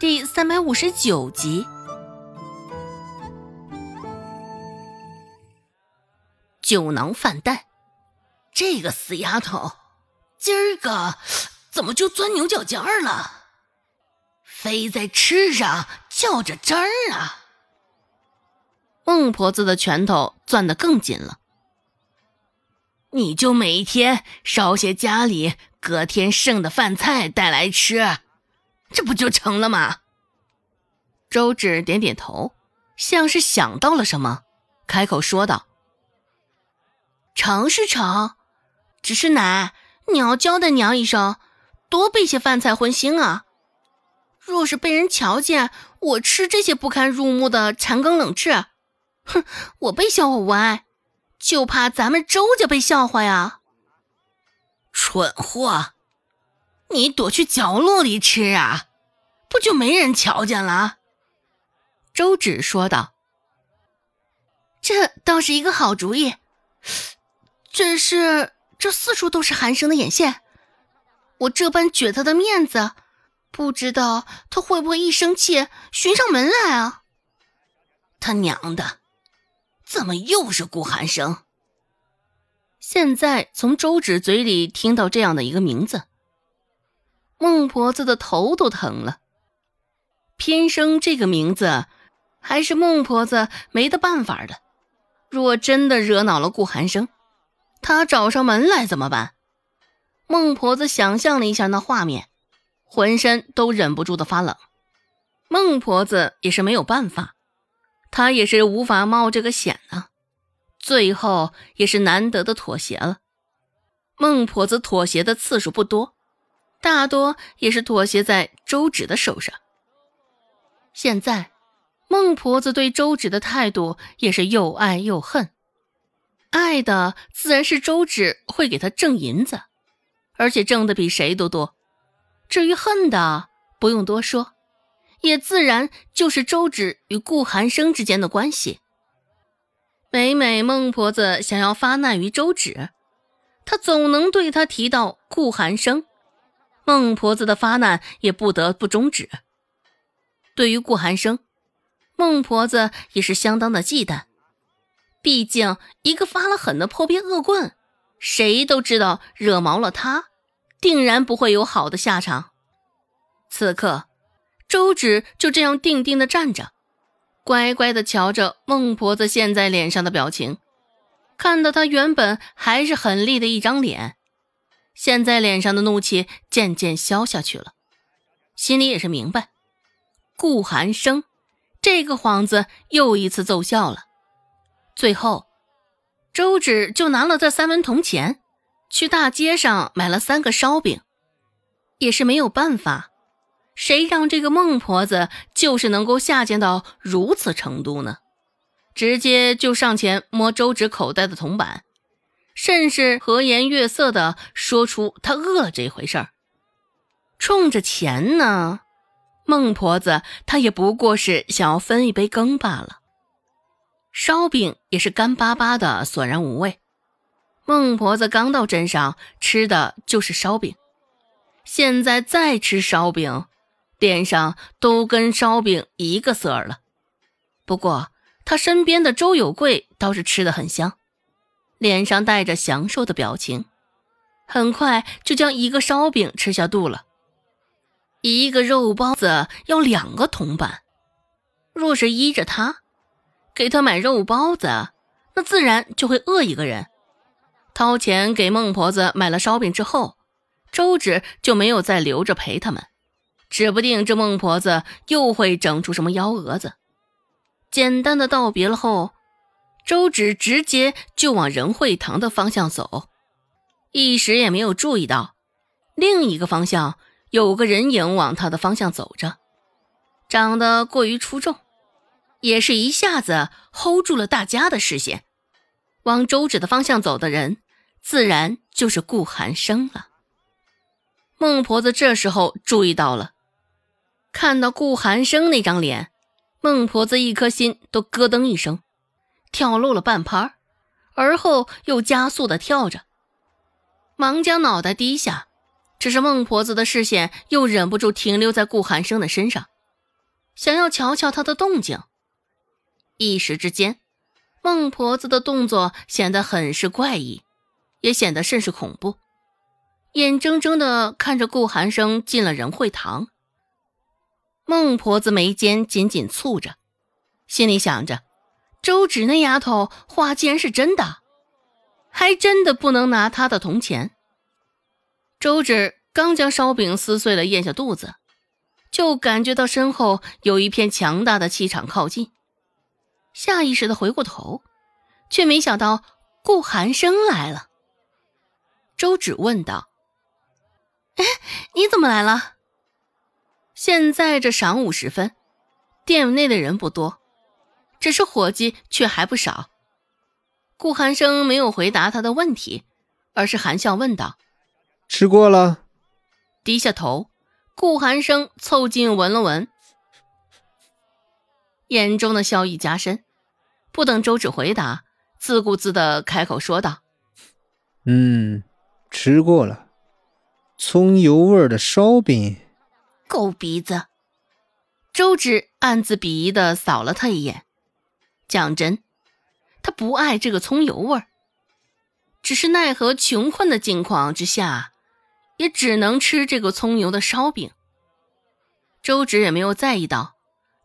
第三百五十九集。酒囊饭袋，这个死丫头，今儿个怎么就钻牛角尖儿了？非在吃上较着真儿啊！孟婆子的拳头攥得更紧了。你就每天烧些家里隔天剩的饭菜带来吃，这不就成了吗？周芷点点头，像是想到了什么，开口说道。成是成，只是奶，你要交代娘一声，多备些饭菜荤腥啊。若是被人瞧见我吃这些不堪入目的残羹冷炙，哼，我被笑话无碍，就怕咱们周家被笑话呀。蠢货，你躲去角落里吃啊，不就没人瞧见了？周芷说道。这倒是一个好主意。只是这四处都是寒生的眼线，我这般撅他的面子，不知道他会不会一生气寻上门来啊？他娘的，怎么又是顾寒生？现在从周芷嘴里听到这样的一个名字，孟婆子的头都疼了。偏生这个名字，还是孟婆子没得办法的。若真的惹恼了顾寒生，他找上门来怎么办？孟婆子想象了一下那画面，浑身都忍不住的发冷。孟婆子也是没有办法，她也是无法冒这个险啊。最后也是难得的妥协了。孟婆子妥协的次数不多，大多也是妥协在周芷的手上。现在，孟婆子对周芷的态度也是又爱又恨。爱的自然是周芷会给他挣银子，而且挣的比谁都多。至于恨的，不用多说，也自然就是周芷与顾寒生之间的关系。每每孟婆子想要发难于周芷，她总能对他提到顾寒生，孟婆子的发难也不得不终止。对于顾寒生，孟婆子也是相当的忌惮。毕竟，一个发了狠的破逼恶棍，谁都知道惹毛了他，定然不会有好的下场。此刻，周芷就这样定定的站着，乖乖的瞧着孟婆子现在脸上的表情，看到她原本还是很厉的一张脸，现在脸上的怒气渐渐消下去了，心里也是明白，顾寒生这个幌子又一次奏效了。最后，周芷就拿了这三文铜钱，去大街上买了三个烧饼。也是没有办法，谁让这个孟婆子就是能够下贱到如此程度呢？直接就上前摸周芷口袋的铜板，甚是和颜悦色的说出他饿了这回事儿。冲着钱呢，孟婆子她也不过是想要分一杯羹罢了。烧饼也是干巴巴的，索然无味。孟婆子刚到镇上吃的就是烧饼，现在再吃烧饼，脸上都跟烧饼一个色儿了。不过她身边的周有贵倒是吃的很香，脸上带着享受的表情，很快就将一个烧饼吃下肚了。一个肉包子要两个铜板，若是依着他。给他买肉包子，那自然就会饿一个人。掏钱给孟婆子买了烧饼之后，周芷就没有再留着陪他们，指不定这孟婆子又会整出什么幺蛾子。简单的道别了后，周芷直接就往仁惠堂的方向走，一时也没有注意到另一个方向有个人影往他的方向走着，长得过于出众。也是一下子 hold 住了大家的视线，往周芷的方向走的人，自然就是顾寒生了。孟婆子这时候注意到了，看到顾寒生那张脸，孟婆子一颗心都咯噔一声，跳漏了半拍，而后又加速的跳着，忙将脑袋低下。只是孟婆子的视线又忍不住停留在顾寒生的身上，想要瞧瞧他的动静。一时之间，孟婆子的动作显得很是怪异，也显得甚是恐怖，眼睁睁的看着顾寒生进了仁惠堂。孟婆子眉间紧紧蹙着，心里想着：周芷那丫头话既然是真的，还真的不能拿她的铜钱。周芷刚将烧饼撕碎了咽下肚子，就感觉到身后有一片强大的气场靠近。下意识的回过头，却没想到顾寒生来了。周芷问道：“哎，你怎么来了？”现在这晌午时分，店内的人不多，只是伙计却还不少。顾寒生没有回答他的问题，而是含笑问道：“吃过了？”低下头，顾寒生凑近闻了闻，眼中的笑意加深。不等周芷回答，自顾自的开口说道：“嗯，吃过了，葱油味的烧饼，狗鼻子。”周芷暗自鄙夷的扫了他一眼。讲真，他不爱这个葱油味儿，只是奈何穷困的境况之下，也只能吃这个葱油的烧饼。周芷也没有在意到。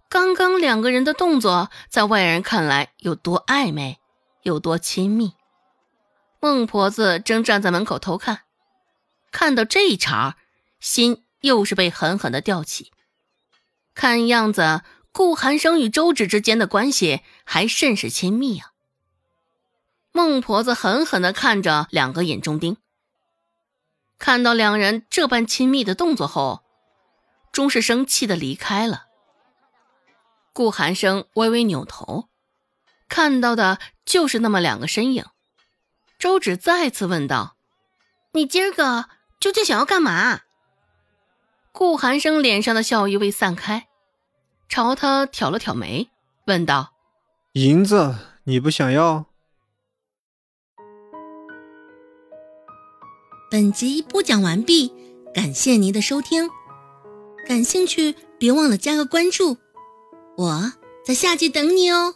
刚刚两个人的动作，在外人看来有多暧昧，有多亲密。孟婆子正站在门口偷看，看到这一茬，心又是被狠狠的吊起。看样子，顾寒生与周芷之间的关系还甚是亲密啊。孟婆子狠狠的看着两个眼中钉，看到两人这般亲密的动作后，终是生气的离开了。顾寒生微微扭头，看到的就是那么两个身影。周芷再次问道：“你今儿个究竟想要干嘛？”顾寒生脸上的笑意未散开，朝他挑了挑眉，问道：“银子你不想要？”本集播讲完毕，感谢您的收听。感兴趣，别忘了加个关注。我在下集等你哦。